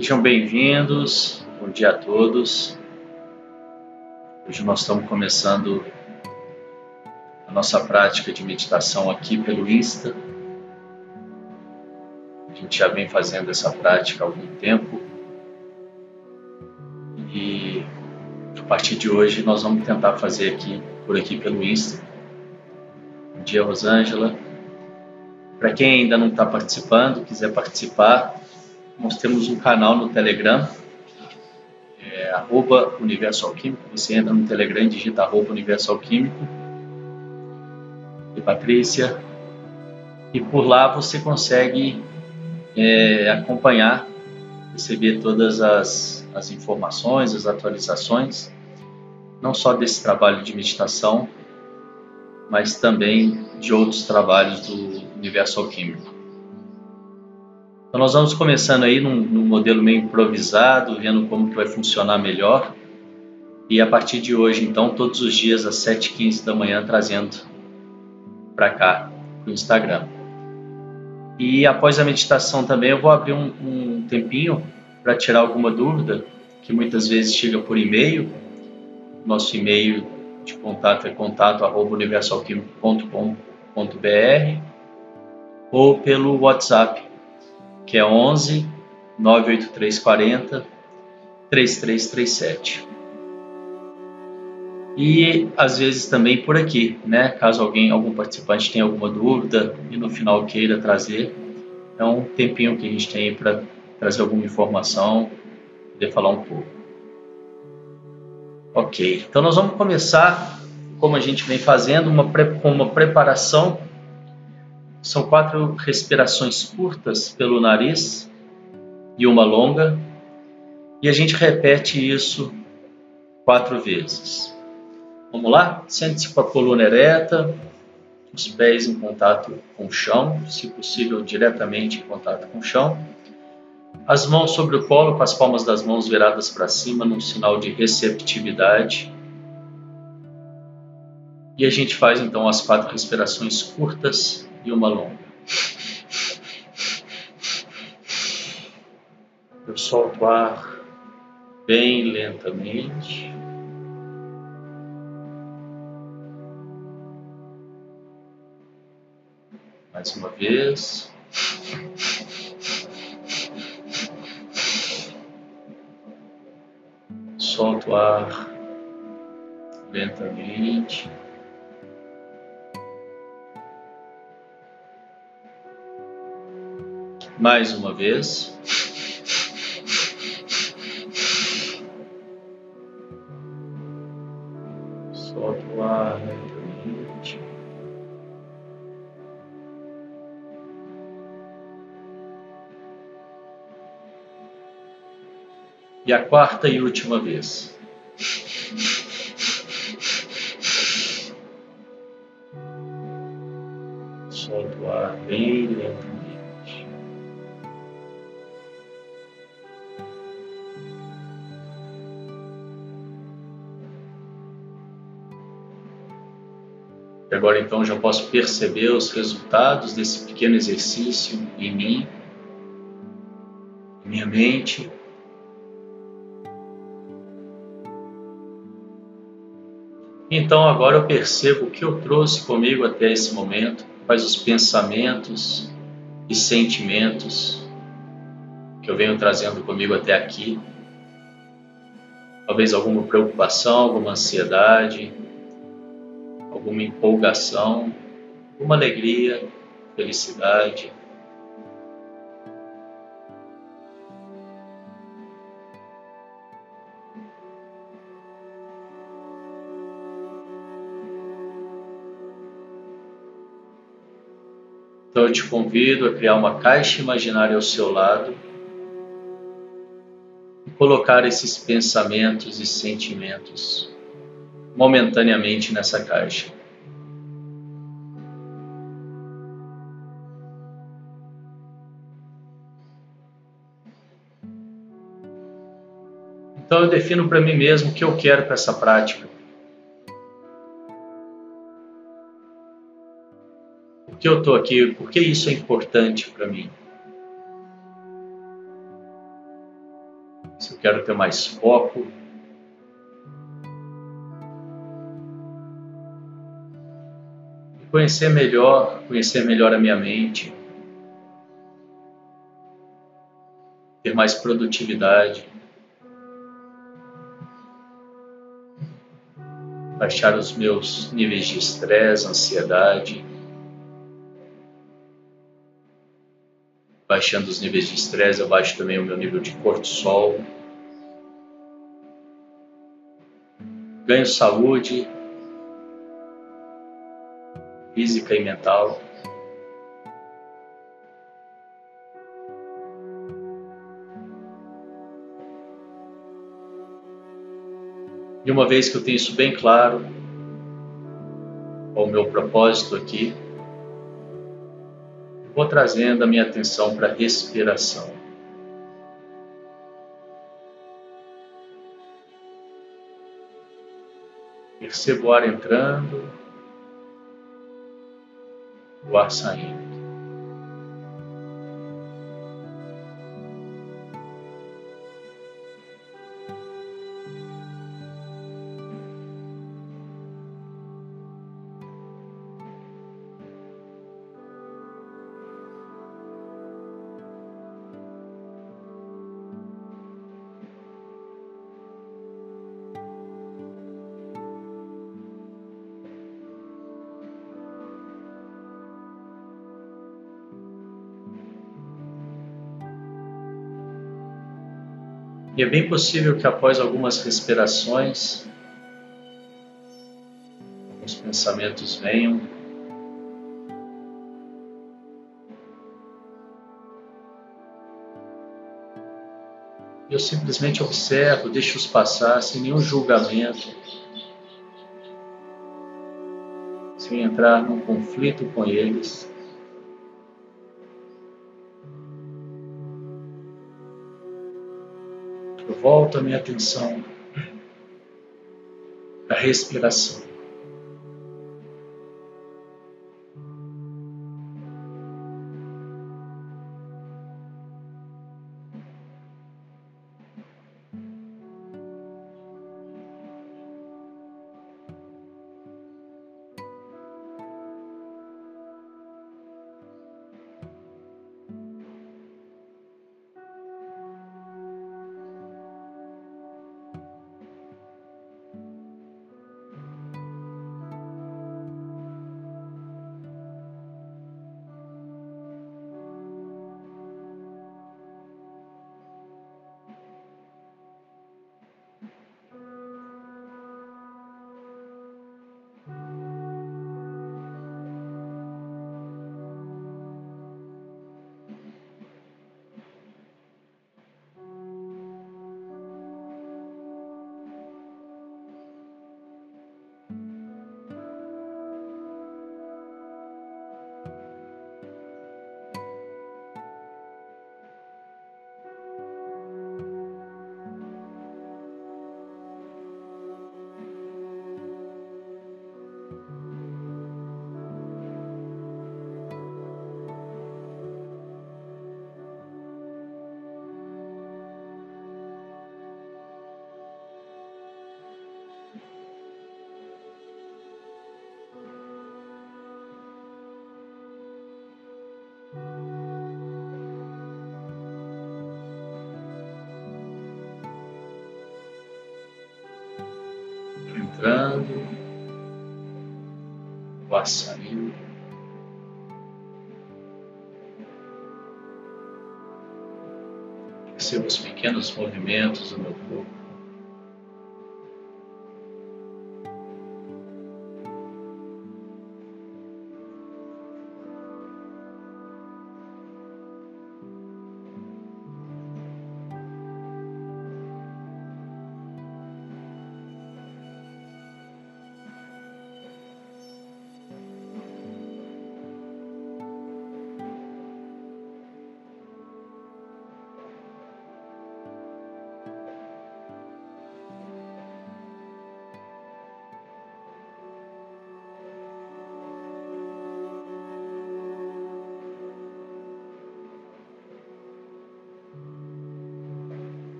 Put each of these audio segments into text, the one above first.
Sejam bem-vindos, bom dia a todos. Hoje nós estamos começando a nossa prática de meditação aqui pelo Insta. A gente já vem fazendo essa prática há algum tempo e a partir de hoje nós vamos tentar fazer aqui por aqui pelo Insta. Bom dia, Rosângela. Para quem ainda não está participando, quiser participar, nós temos um canal no Telegram, é, arroba Universo Alquímico. Você entra no Telegram e digita arroba Universo Alquímico. E Patrícia. E por lá você consegue é, acompanhar, receber todas as, as informações, as atualizações, não só desse trabalho de meditação, mas também de outros trabalhos do Universo Alquímico. Então nós vamos começando aí num, num, modelo meio improvisado, vendo como que vai funcionar melhor. E a partir de hoje, então, todos os dias às 7h15 da manhã, trazendo para cá, para o Instagram. E após a meditação também, eu vou abrir um, um tempinho para tirar alguma dúvida, que muitas vezes chega por e-mail. Nosso e-mail de contato é contato@universalquímico.com.br ou pelo WhatsApp que é 11 98340 3337. E às vezes também por aqui, né? Caso alguém, algum participante tenha alguma dúvida e no final queira trazer, é um tempinho que a gente tem para trazer alguma informação, poder falar um pouco. Ok, então nós vamos começar, como a gente vem fazendo, uma, com uma preparação são quatro respirações curtas pelo nariz e uma longa, e a gente repete isso quatro vezes. Vamos lá? Sente-se com a coluna ereta, os pés em contato com o chão, se possível diretamente em contato com o chão. As mãos sobre o colo, com as palmas das mãos viradas para cima, num sinal de receptividade. E a gente faz então as quatro respirações curtas e uma longa. Eu solto o ar bem lentamente. Mais uma vez. Solto o ar lentamente. Mais uma vez. Solta o ar lentamente. E a quarta e última vez. Agora então já posso perceber os resultados desse pequeno exercício em mim, em minha mente. Então agora eu percebo o que eu trouxe comigo até esse momento, quais os pensamentos e sentimentos que eu venho trazendo comigo até aqui. Talvez alguma preocupação, alguma ansiedade, alguma empolgação, uma alegria, felicidade. Então eu te convido a criar uma caixa imaginária ao seu lado e colocar esses pensamentos e sentimentos momentaneamente nessa caixa. Então eu defino para mim mesmo o que eu quero para essa prática. Por que eu estou aqui? Por que isso é importante para mim? se eu quero ter mais foco, conhecer melhor, conhecer melhor a minha mente, ter mais produtividade, baixar os meus níveis de estresse, ansiedade, baixando os níveis de estresse, eu baixo também o meu nível de cortisol. Ganho saúde física e mental. E uma vez que eu tenho isso bem claro, o meu propósito aqui, vou trazendo a minha atenção para a respiração. Percebo o ar entrando, o ar E é bem possível que após algumas respirações, os pensamentos venham. Eu simplesmente observo, deixo-os passar sem nenhum julgamento, sem entrar num conflito com eles. Volto a minha atenção para a respiração. O ar saindo. Perceba os pequenos movimentos do meu corpo.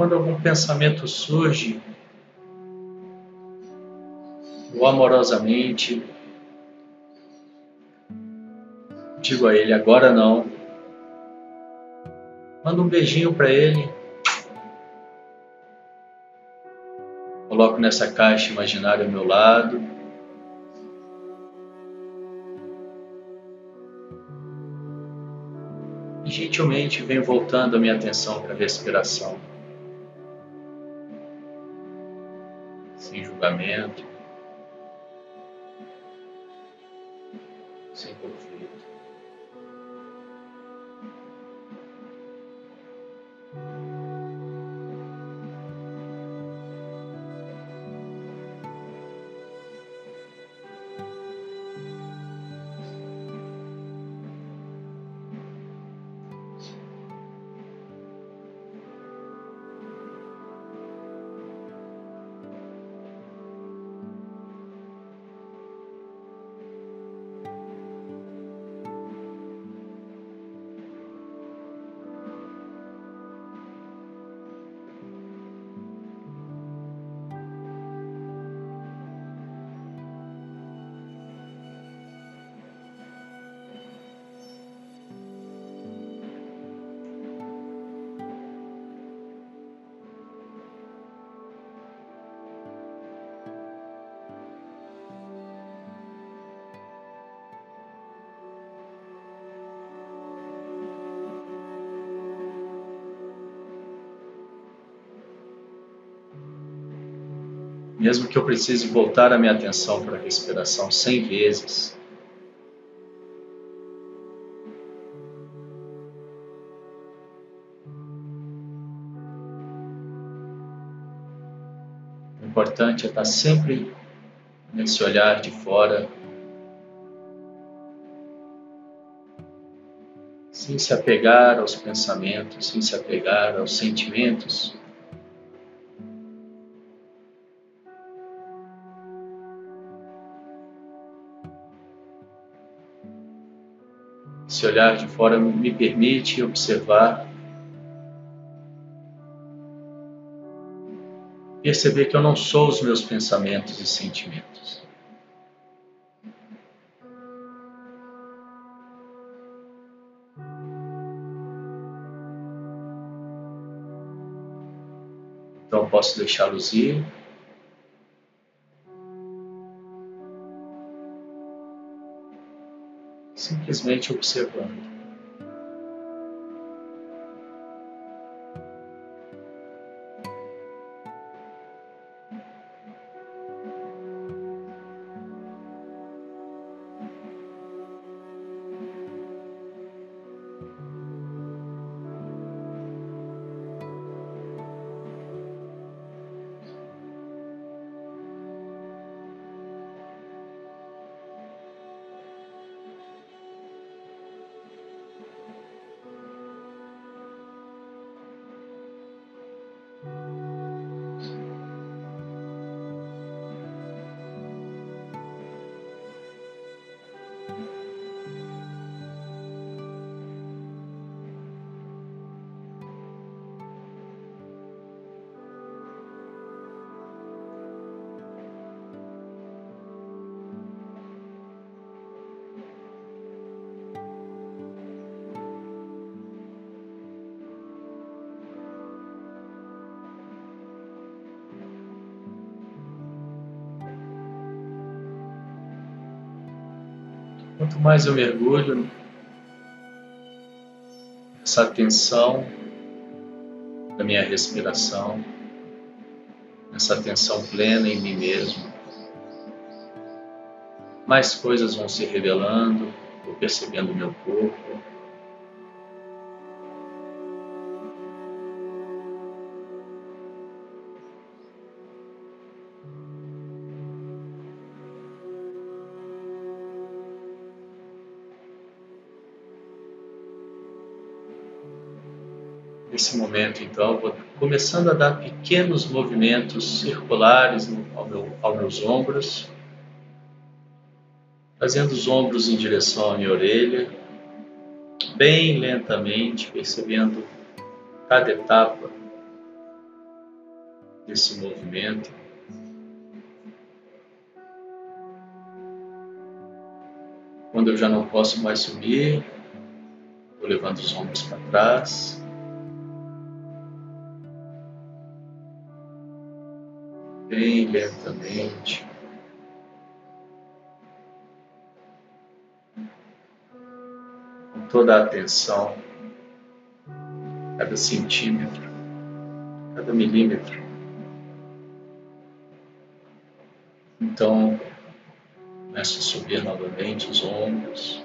Quando algum pensamento surge, ou amorosamente, digo a ele: agora não. Manda um beijinho para ele. Coloco nessa caixa imaginária ao meu lado. E gentilmente venho voltando a minha atenção para a respiração. Julgamento. Mesmo que eu precise voltar a minha atenção para a respiração cem vezes. O importante é estar sempre nesse olhar de fora, sem se apegar aos pensamentos, sem se apegar aos sentimentos. Esse olhar de fora me permite observar, perceber que eu não sou os meus pensamentos e sentimentos. Então posso deixá-los ir. Simplesmente observando. Quanto mais eu mergulho nessa atenção da minha respiração, nessa atenção plena em mim mesmo, mais coisas vão se revelando, vou percebendo meu corpo, Nesse momento, então, vou começando a dar pequenos movimentos circulares ao meu, aos meus ombros, fazendo os ombros em direção à minha orelha, bem lentamente, percebendo cada etapa desse movimento. Quando eu já não posso mais subir, vou levando os ombros para trás. Bem lentamente. Com toda a atenção, cada centímetro, cada milímetro. Então, começo a subir novamente os ombros.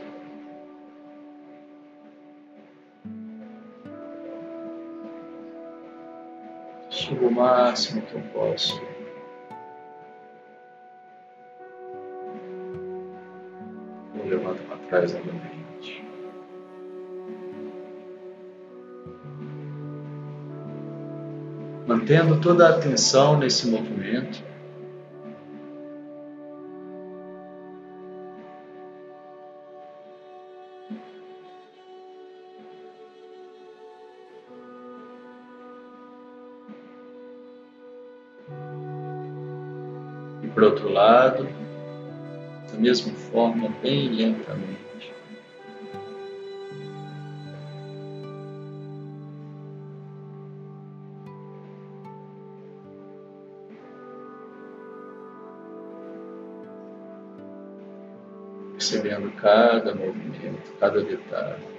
Subo o máximo que eu posso. Novamente. Mantendo toda a atenção nesse movimento. E por outro lado, da mesma forma, bem lentamente. Percebendo cada movimento, cada detalhe.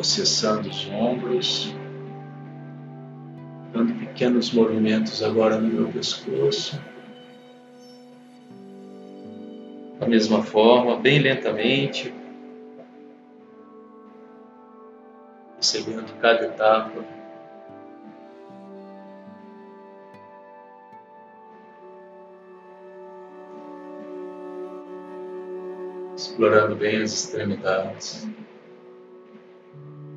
Acessando os ombros, dando pequenos movimentos agora no meu pescoço. Da mesma forma, bem lentamente, percebendo cada etapa. Explorando bem as extremidades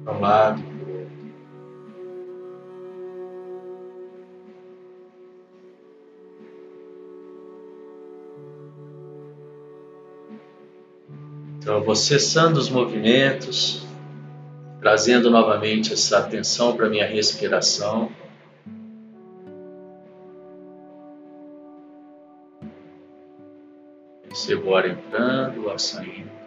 para um lado e para o outro. Então, eu vou cessando os movimentos, trazendo novamente essa atenção para minha respiração. Percebo o ar entrando, o ar saindo.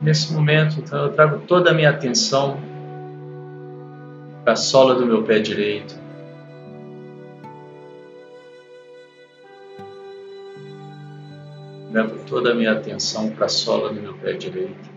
Nesse momento, então, eu trago toda a minha atenção para a sola do meu pé direito. Levo toda a minha atenção para a sola do meu pé direito.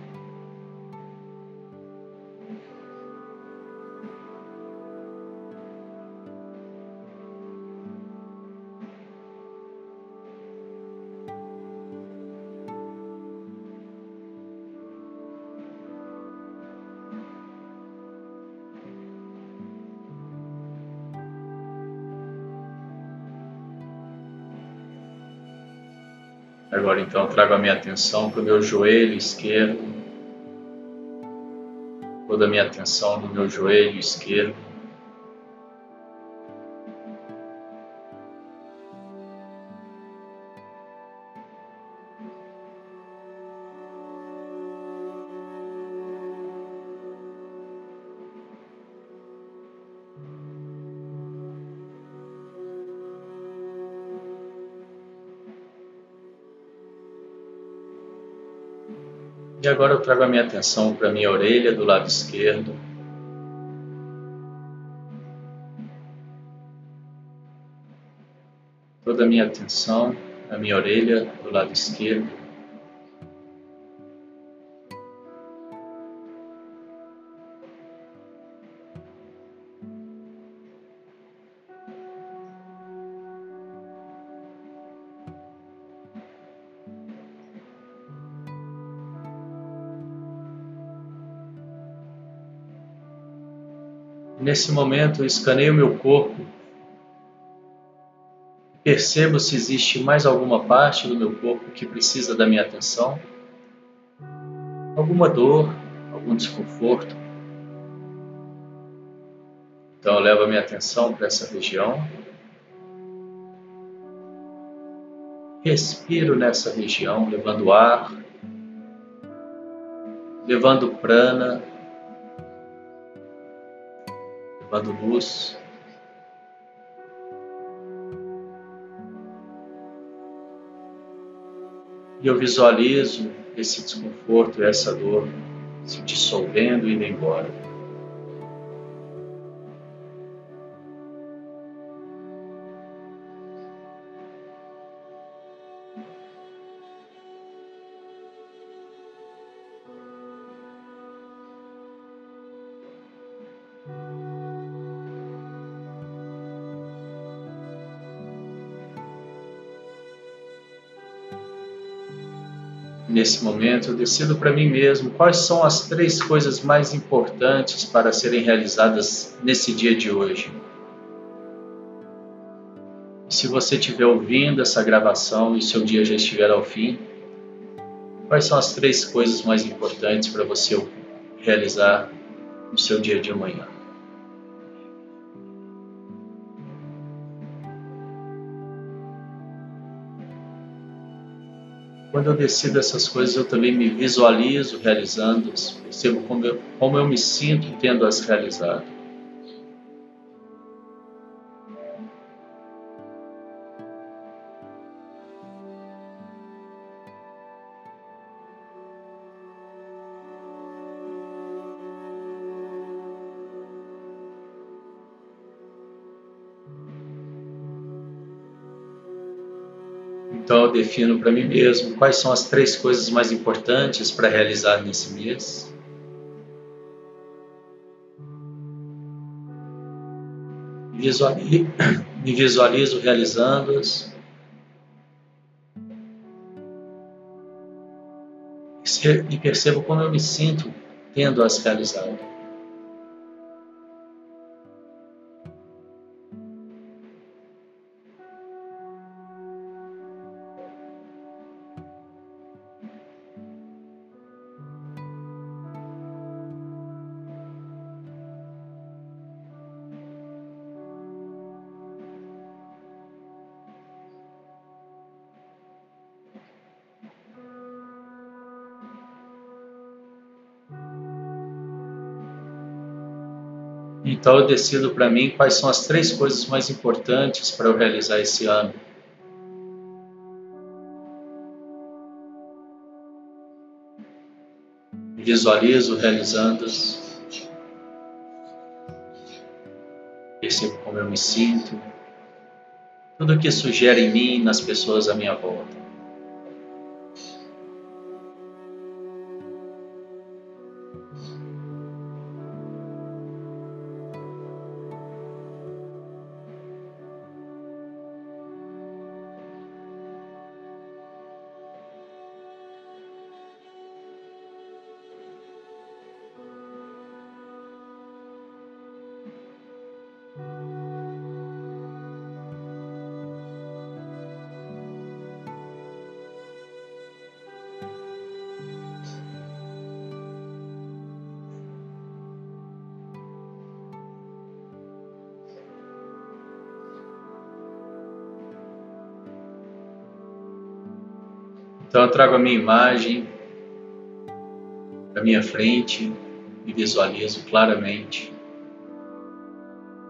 Agora então trago a minha atenção para o meu joelho esquerdo, toda a minha atenção no meu joelho esquerdo. Agora eu trago a minha atenção para a minha orelha do lado esquerdo. Toda a minha atenção na minha orelha do lado esquerdo. Nesse momento, eu escaneio meu corpo, percebo se existe mais alguma parte do meu corpo que precisa da minha atenção, alguma dor, algum desconforto. Então, eu levo a minha atenção para essa região. Respiro nessa região, levando ar, levando prana levando luz. E eu visualizo esse desconforto essa dor se dissolvendo e indo embora. Nesse momento, eu decido para mim mesmo quais são as três coisas mais importantes para serem realizadas nesse dia de hoje. Se você estiver ouvindo essa gravação e seu dia já estiver ao fim, quais são as três coisas mais importantes para você realizar no seu dia de amanhã? Quando eu decido essas coisas, eu também me visualizo realizando-as, percebo como eu, como eu me sinto tendo-as realizado. Defino para mim mesmo quais são as três coisas mais importantes para realizar nesse mês. Me visualizo realizando-as. E percebo como eu me sinto tendo-as realizado. Então eu decido para mim quais são as três coisas mais importantes para eu realizar esse ano. Visualizo realizando-as. Percebo como eu me sinto. Tudo que sugere em mim e nas pessoas à minha volta. Trago a minha imagem para minha frente e visualizo claramente.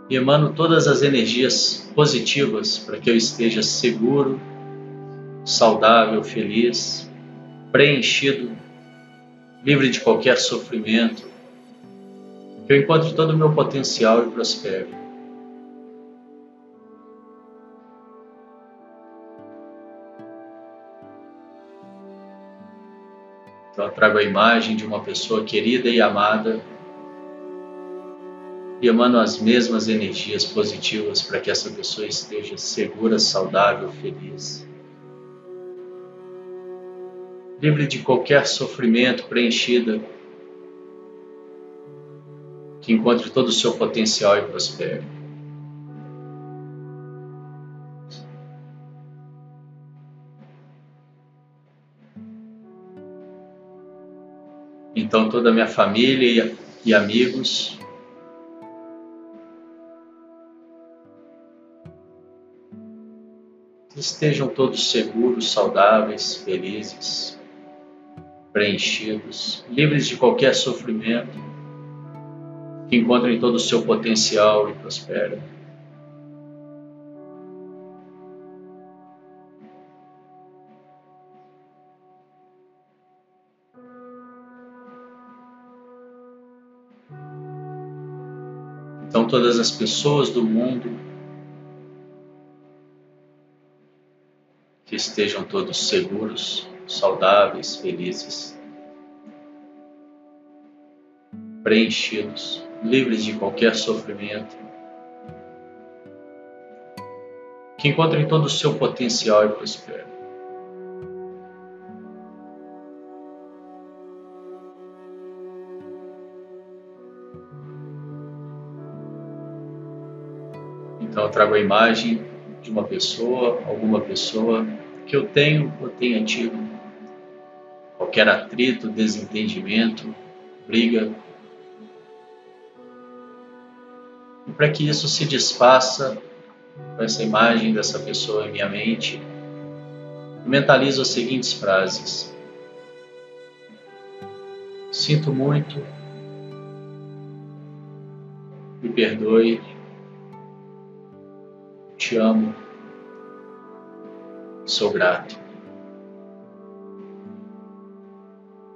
E emano todas as energias positivas para que eu esteja seguro, saudável, feliz, preenchido livre de qualquer sofrimento, que eu encontre todo o meu potencial e prospere. Então, eu trago a imagem de uma pessoa querida e amada e emano as mesmas energias positivas para que essa pessoa esteja segura, saudável, feliz. Livre de qualquer sofrimento, preenchida, que encontre todo o seu potencial e prospere. Então, toda a minha família e amigos estejam todos seguros, saudáveis, felizes, preenchidos, livres de qualquer sofrimento, que encontrem todo o seu potencial e prosperem. Então, todas as pessoas do mundo que estejam todos seguros, saudáveis, felizes, preenchidos, livres de qualquer sofrimento, que encontrem todo o seu potencial e prosperem. Trago a imagem de uma pessoa, alguma pessoa que eu tenho ou tenha tido. Qualquer atrito, desentendimento, briga. E para que isso se desfaça com essa imagem dessa pessoa em minha mente, mentalizo as seguintes frases. Sinto muito, me perdoe, te amo, sou grato.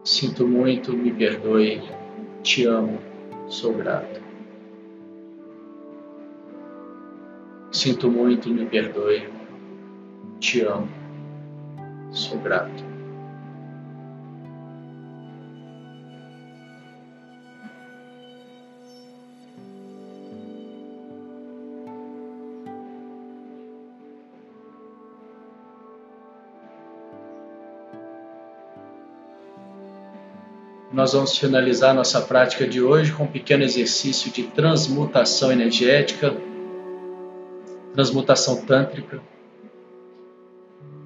Sinto muito, me perdoe, te amo, sou grato. Sinto muito, me perdoe, te amo, sou grato. Nós vamos finalizar nossa prática de hoje com um pequeno exercício de transmutação energética, transmutação tântrica,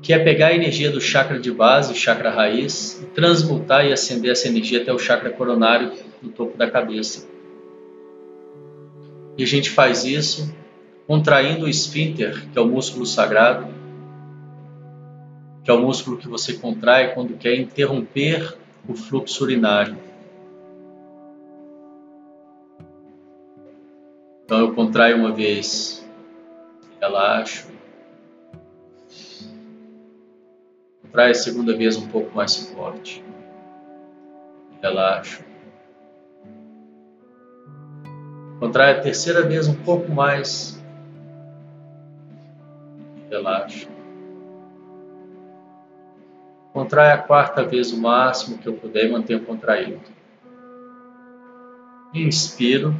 que é pegar a energia do chakra de base, chakra raiz, e transmutar e acender essa energia até o chakra coronário no topo da cabeça. E a gente faz isso contraindo o esfíncter, que é o músculo sagrado, que é o músculo que você contrai quando quer interromper o fluxo urinário. Então eu contraio uma vez, relaxo. Contraio a segunda vez um pouco mais forte. Relaxo. Contrai a terceira vez um pouco mais. Relaxo. Contrai a quarta vez o máximo que eu puder e mantenha contraído. Inspiro.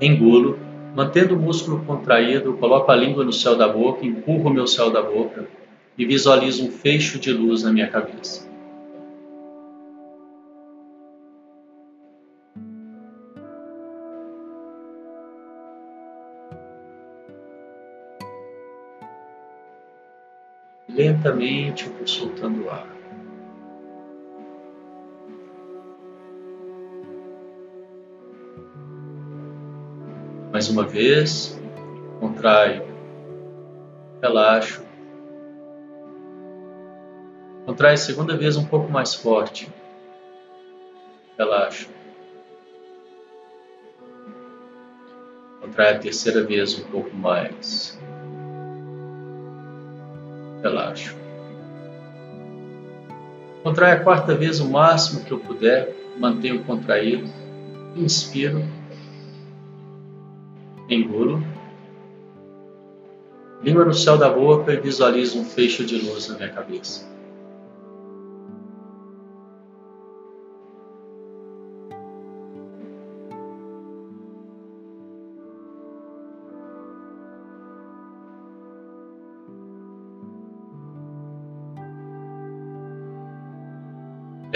Engulo. Mantendo o músculo contraído, coloco a língua no céu da boca, empurro o meu céu da boca e visualizo um fecho de luz na minha cabeça. Lentamente eu vou soltando o ar. Mais uma vez, contraio, relaxo. Contrai segunda vez um pouco mais forte. Relaxo. Contrai a terceira vez um pouco mais relaxo. Contrai a quarta vez o máximo que eu puder, mantenho contraído, inspiro, engulo, língua no céu da boca e visualizo um fecho de luz na minha cabeça.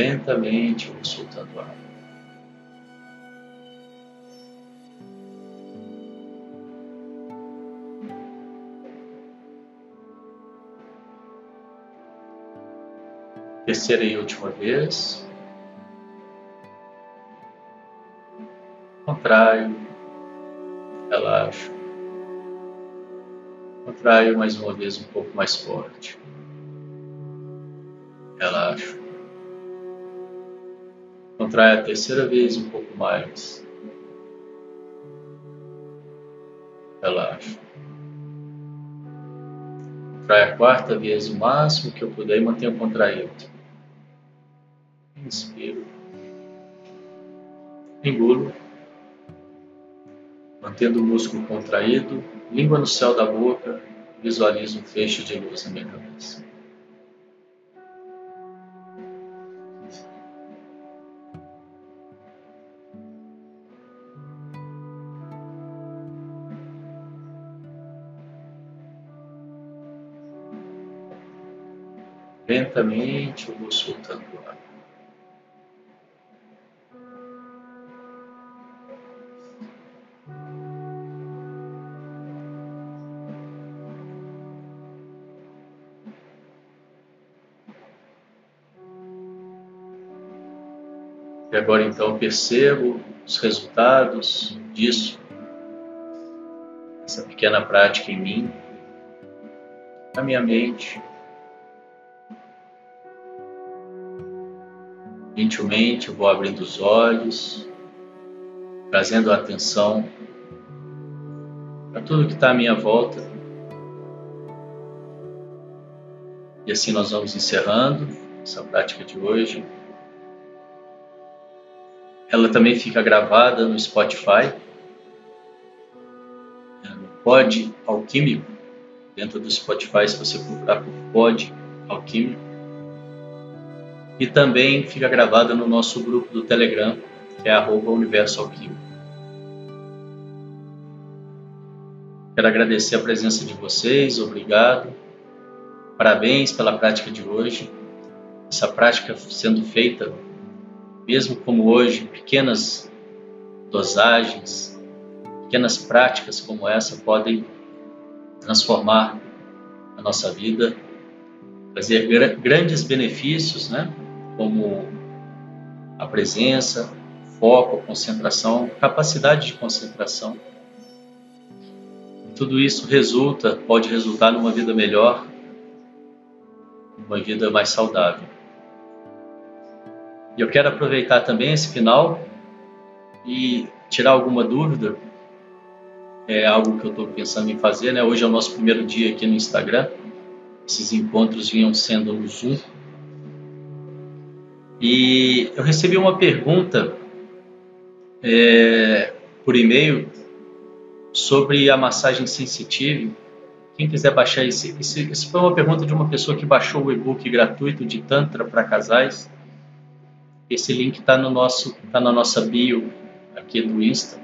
Lentamente vou soltando ar. Terceira e última vez. Contraio, relaxo. Contraio mais uma vez um pouco mais forte. Relaxo. Contrai a terceira vez um pouco mais. Relaxa. Contrai a quarta vez o máximo que eu puder e mantenha contraído. Inspiro. Engulo. Mantendo o músculo contraído, língua no céu da boca, visualizo um fecho de luz na minha cabeça. Lentamente eu vou soltando o ar. E agora então percebo os resultados disso, essa pequena prática em mim, na minha mente, Gentilmente vou abrindo os olhos, trazendo a atenção para tudo que está à minha volta. E assim nós vamos encerrando essa prática de hoje. Ela também fica gravada no Spotify, né, no Pod Alquímico, dentro do Spotify, se você procurar por Pod Alquímico e também fica gravada no nosso grupo do Telegram, que é arroba Universo Alquímico. Quero agradecer a presença de vocês, obrigado. Parabéns pela prática de hoje. Essa prática sendo feita, mesmo como hoje, pequenas dosagens, pequenas práticas como essa podem transformar a nossa vida, trazer grandes benefícios, né? Como a presença, foco, concentração, capacidade de concentração. tudo isso resulta, pode resultar numa vida melhor, uma vida mais saudável. E eu quero aproveitar também esse final e tirar alguma dúvida. É algo que eu estou pensando em fazer, né? Hoje é o nosso primeiro dia aqui no Instagram. Esses encontros vinham sendo no Zoom, e eu recebi uma pergunta é, por e-mail sobre a massagem sensitiva. Quem quiser baixar esse, esse, esse foi uma pergunta de uma pessoa que baixou o e-book gratuito de Tantra para casais. Esse link está no nosso, tá na nossa bio aqui do Insta.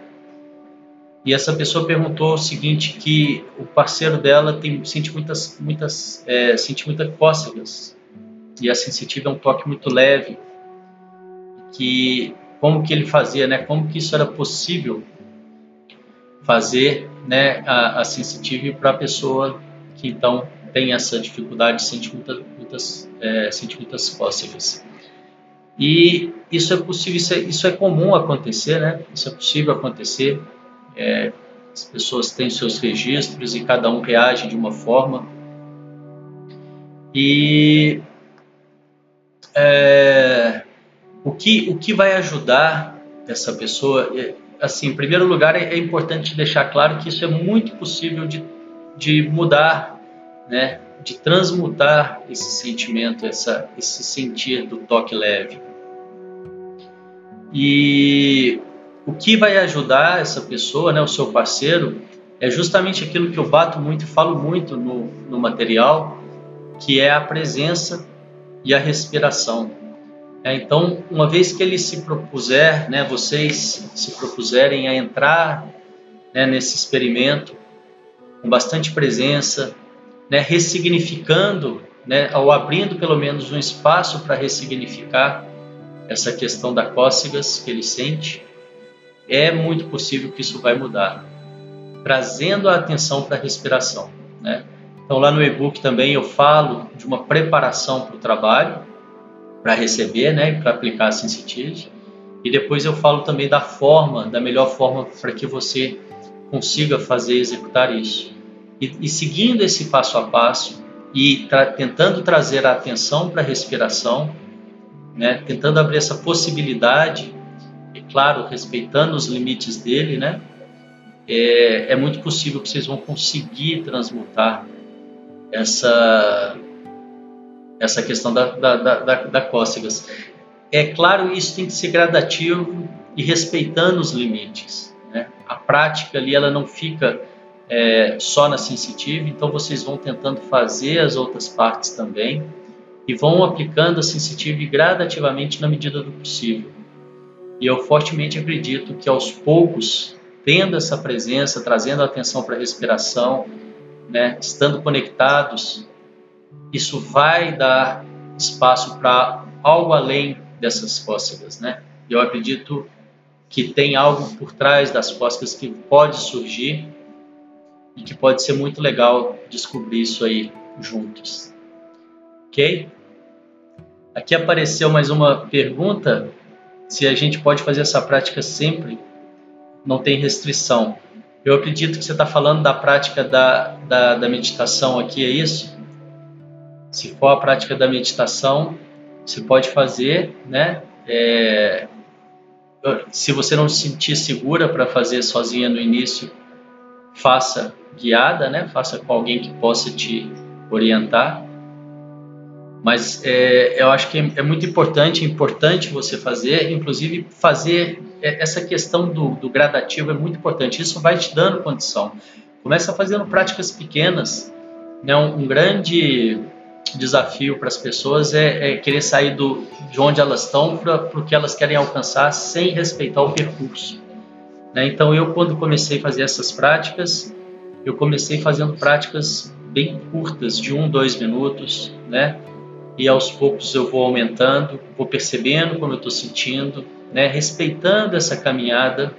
E essa pessoa perguntou o seguinte, que o parceiro dela tem sente muitas, muitas, é, sente muitas cócegas e a sensitiva é um toque muito leve que como que ele fazia, né? Como que isso era possível fazer, né? A, a sensitive para a pessoa que então tem essa dificuldade, sente muitas, muitas, é, sente muitas cócegas. E isso é possível, isso é, isso é comum acontecer, né? Isso é possível acontecer. É, as pessoas têm seus registros e cada um reage de uma forma. E é, o que, o que vai ajudar essa pessoa? É, assim, em primeiro lugar, é, é importante deixar claro que isso é muito possível de, de mudar né, de transmutar esse sentimento, essa, esse sentir do toque leve. E o que vai ajudar essa pessoa, né, o seu parceiro, é justamente aquilo que eu bato muito e falo muito no, no material, que é a presença e a respiração. É, então, uma vez que ele se propuser, né, vocês se propuserem a entrar né, nesse experimento com bastante presença, né, ressignificando, né, ou abrindo pelo menos um espaço para ressignificar essa questão da cócegas que ele sente, é muito possível que isso vai mudar, trazendo a atenção para a respiração. Né? Então, lá no e-book também eu falo de uma preparação para o trabalho, para receber né, para aplicar a sensitivity. E depois eu falo também da forma, da melhor forma para que você consiga fazer executar isso. E, e seguindo esse passo a passo e tra tentando trazer a atenção para a respiração, né, tentando abrir essa possibilidade, e claro, respeitando os limites dele, né, é, é muito possível que vocês vão conseguir transmutar essa essa questão da, da, da, da cócegas. É claro, isso tem que ser gradativo e respeitando os limites. Né? A prática ali ela não fica é, só na sensitive, então vocês vão tentando fazer as outras partes também e vão aplicando a sensitive gradativamente na medida do possível. E eu fortemente acredito que aos poucos, tendo essa presença, trazendo atenção para a respiração, né, estando conectados, isso vai dar espaço para algo além dessas cócegas, né? Eu acredito que tem algo por trás das cócegas que pode surgir e que pode ser muito legal descobrir isso aí juntos. Ok? Aqui apareceu mais uma pergunta: se a gente pode fazer essa prática sempre, não tem restrição. Eu acredito que você está falando da prática da, da, da, meditação aqui, é isso? Se for a prática da meditação, você pode fazer, né? É, se você não se sentir segura para fazer sozinha no início, faça guiada, né? Faça com alguém que possa te orientar. Mas é, eu acho que é, muito importante, é importante você fazer, inclusive fazer é, essa questão do, do gradativo é muito importante. Isso vai te dando condição. Começa fazendo práticas pequenas. Né? Um, um grande desafio para as pessoas é, é, querer sair do, de onde elas estão para o que elas querem alcançar sem respeitar o percurso. Né? Então, eu, quando comecei a fazer essas práticas, eu comecei fazendo práticas bem curtas, de um, dois minutos, né? E aos poucos eu vou aumentando, vou percebendo como eu estou sentindo, né, respeitando essa caminhada.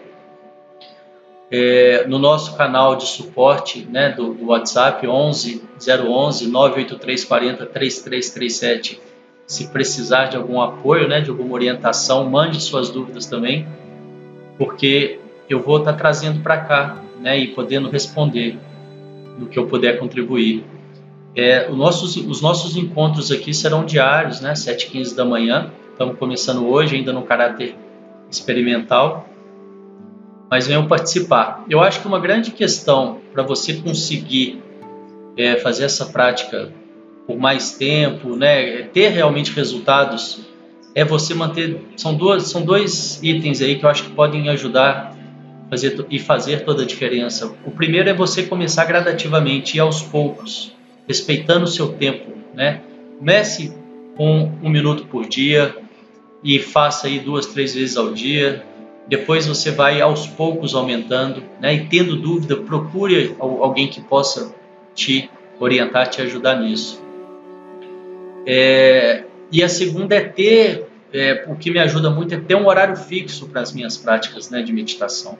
É, no nosso canal de suporte né, do, do WhatsApp 11 011 983 40 3337 se precisar de algum apoio, né, de alguma orientação, mande suas dúvidas também, porque eu vou estar tá trazendo para cá né, e podendo responder no que eu puder contribuir. É, os, nossos, os nossos encontros aqui serão diários, né, 7h15 da manhã, Estamos começando hoje, ainda no caráter experimental, mas venham participar. Eu acho que uma grande questão para você conseguir é, fazer essa prática por mais tempo, né, ter realmente resultados, é você manter. São, duas, são dois itens aí que eu acho que podem ajudar fazer, e fazer toda a diferença. O primeiro é você começar gradativamente e aos poucos, respeitando o seu tempo. Né? Comece com um minuto por dia, e faça aí duas, três vezes ao dia. Depois você vai aos poucos aumentando, né? E tendo dúvida, procure alguém que possa te orientar, te ajudar nisso. É, e a segunda é ter, é, o que me ajuda muito é ter um horário fixo para as minhas práticas né, de meditação.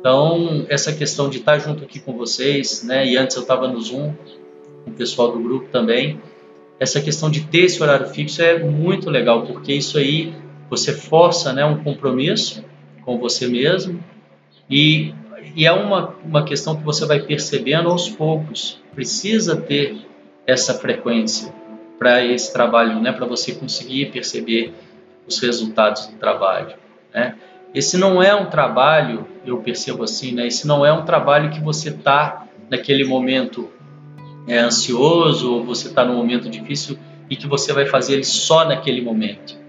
Então, essa questão de estar junto aqui com vocês, né? E antes eu estava no Zoom, com o pessoal do grupo também essa questão de ter esse horário fixo é muito legal, porque isso aí você força né, um compromisso com você mesmo e, e é uma, uma questão que você vai percebendo aos poucos. Precisa ter essa frequência para esse trabalho, né, para você conseguir perceber os resultados do trabalho. Né? Esse não é um trabalho, eu percebo assim, né, esse não é um trabalho que você está naquele momento é, ansioso ou você está num momento difícil e que você vai fazer ele só naquele momento.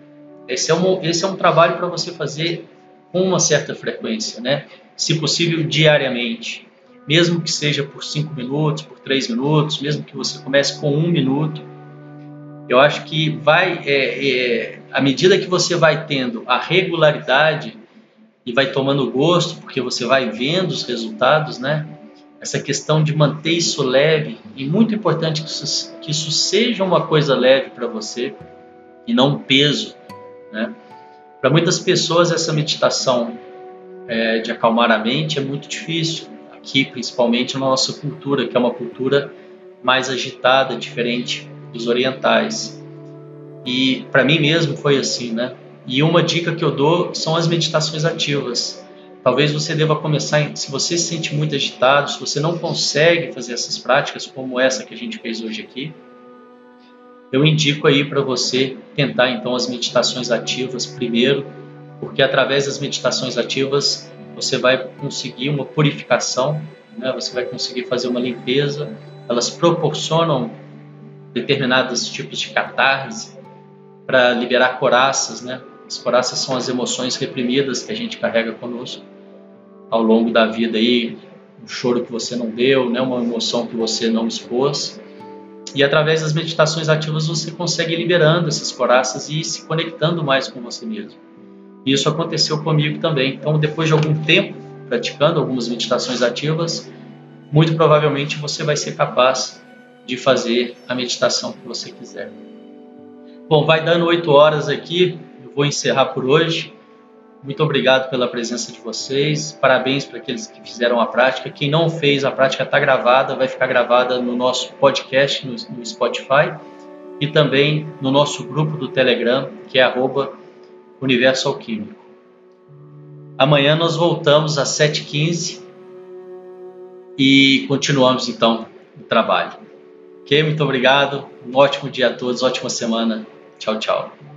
Esse é um, esse é um trabalho para você fazer com uma certa frequência, né? Se possível, diariamente. Mesmo que seja por cinco minutos, por três minutos, mesmo que você comece com um minuto. Eu acho que vai, é, é, à medida que você vai tendo a regularidade e vai tomando gosto, porque você vai vendo os resultados, né? Essa questão de manter isso leve e muito importante que isso, que isso seja uma coisa leve para você e não um peso, né? Para muitas pessoas essa meditação é, de acalmar a mente é muito difícil aqui, principalmente na nossa cultura, que é uma cultura mais agitada, diferente dos orientais. E para mim mesmo foi assim, né? E uma dica que eu dou são as meditações ativas. Talvez você deva começar, se você se sente muito agitado, se você não consegue fazer essas práticas como essa que a gente fez hoje aqui, eu indico aí para você tentar então as meditações ativas primeiro, porque através das meditações ativas você vai conseguir uma purificação, né? você vai conseguir fazer uma limpeza, elas proporcionam determinados tipos de catarse para liberar coraças, né? As coraças são as emoções reprimidas que a gente carrega conosco ao longo da vida aí, um choro que você não deu, né? Uma emoção que você não expôs. E através das meditações ativas você consegue liberando essas coraças e se conectando mais com você mesmo. E isso aconteceu comigo também. Então, depois de algum tempo praticando algumas meditações ativas, muito provavelmente você vai ser capaz de fazer a meditação que você quiser. Bom, vai dando oito horas aqui, eu vou encerrar por hoje. Muito obrigado pela presença de vocês. Parabéns para aqueles que fizeram a prática. Quem não fez, a prática está gravada, vai ficar gravada no nosso podcast no, no, Spotify e também no nosso grupo do Telegram, que é arroba Universo Alquímico. Amanhã nós voltamos às 7h15 e continuamos então o trabalho. Ok? Muito obrigado. Um ótimo dia a todos, ótima semana. Tchau, tchau.